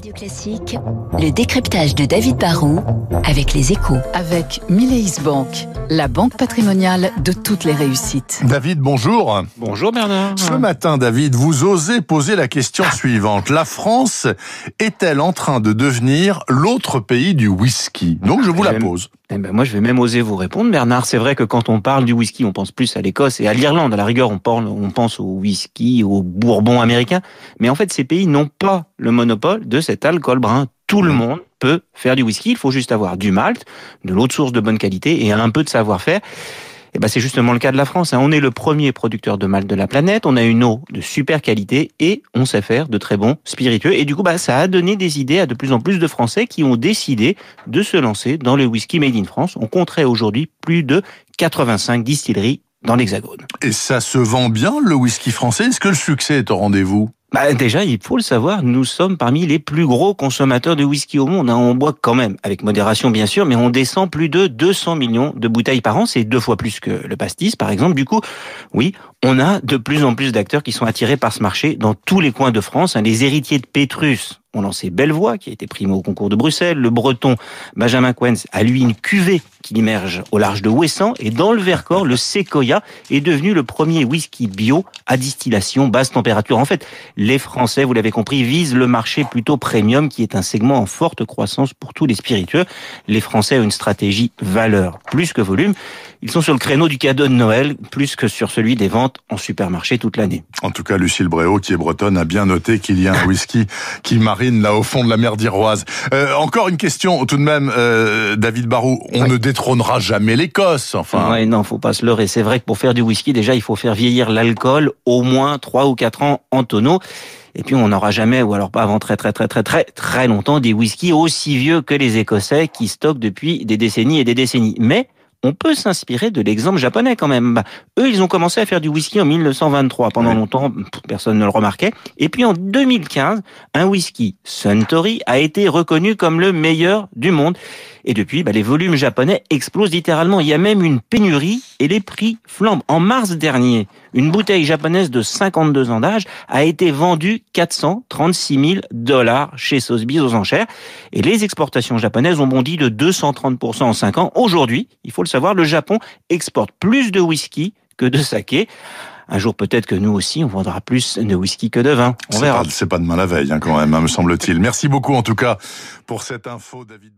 Radio Classique, le décryptage de David Barrault avec les échos. Avec Mileis Bank, la banque patrimoniale de toutes les réussites. David, bonjour. Bonjour Bernard. Ce matin, David, vous osez poser la question suivante. La France est-elle en train de devenir l'autre pays du whisky? Donc je vous la pose. Eh ben moi, je vais même oser vous répondre, Bernard. C'est vrai que quand on parle du whisky, on pense plus à l'Écosse et à l'Irlande. À la rigueur, on, parle, on pense au whisky, au bourbon américain. Mais en fait, ces pays n'ont pas le monopole de cet alcool brun. Tout le monde peut faire du whisky. Il faut juste avoir du malt, de l'eau de source de bonne qualité et un peu de savoir-faire. Et ben c'est justement le cas de la France. Hein. On est le premier producteur de malt de la planète. On a une eau de super qualité et on sait faire de très bons spiritueux. Et du coup, bah, ça a donné des idées à de plus en plus de Français qui ont décidé de se lancer dans le whisky made in France. On compterait aujourd'hui plus de 85 distilleries dans l'Hexagone. Et ça se vend bien, le whisky français? Est-ce que le succès est au rendez-vous? Bah, déjà, il faut le savoir, nous sommes parmi les plus gros consommateurs de whisky au monde. Hein. On boit quand même, avec modération bien sûr, mais on descend plus de 200 millions de bouteilles par an. C'est deux fois plus que le pastis, par exemple. Du coup, oui, on a de plus en plus d'acteurs qui sont attirés par ce marché dans tous les coins de France. Hein. Les héritiers de Pétrus on lancé Bellevoix, qui a été primé au concours de Bruxelles. Le breton Benjamin Quens a lui une cuvée qui immerge au large de Ouessant. Et dans le Vercors, le Sequoia est devenu le premier whisky bio à distillation basse température. En fait, les Français, vous l'avez compris, visent le marché plutôt premium, qui est un segment en forte croissance pour tous les spiritueux. Les Français ont une stratégie valeur plus que volume. Ils sont sur le créneau du cadeau de Noël plus que sur celui des ventes en supermarché toute l'année. En tout cas, Lucille Bréau, qui est bretonne, a bien noté qu'il y a un whisky qui marine là au fond de la mer d'Iroise. Euh, encore une question tout de même, euh, David Barou. On ne détrônera jamais l'Écosse, enfin. Ouais, non, faut pas se leurrer. C'est vrai que pour faire du whisky, déjà, il faut faire vieillir l'alcool au moins 3 ou 4 ans en tonneau. Et puis on n'aura jamais, ou alors pas avant très très très très très très longtemps, des whiskies aussi vieux que les Écossais qui stockent depuis des décennies et des décennies. Mais on peut s'inspirer de l'exemple japonais quand même. Bah, eux, ils ont commencé à faire du whisky en 1923. Pendant longtemps, personne ne le remarquait. Et puis en 2015, un whisky Suntory a été reconnu comme le meilleur du monde. Et depuis, bah, les volumes japonais explosent littéralement. Il y a même une pénurie et les prix flambent. En mars dernier, une bouteille japonaise de 52 ans d'âge a été vendue 436 000 dollars chez Sotheby's aux enchères. Et les exportations japonaises ont bondi de 230% en 5 ans. Aujourd'hui, il faut le savoir, le Japon exporte plus de whisky que de saké. Un jour, peut-être que nous aussi, on vendra plus de whisky que de vin. On verra. C'est pas, demain la veille, hein, quand même, hein, me semble-t-il. Merci beaucoup, en tout cas, pour cette info, David.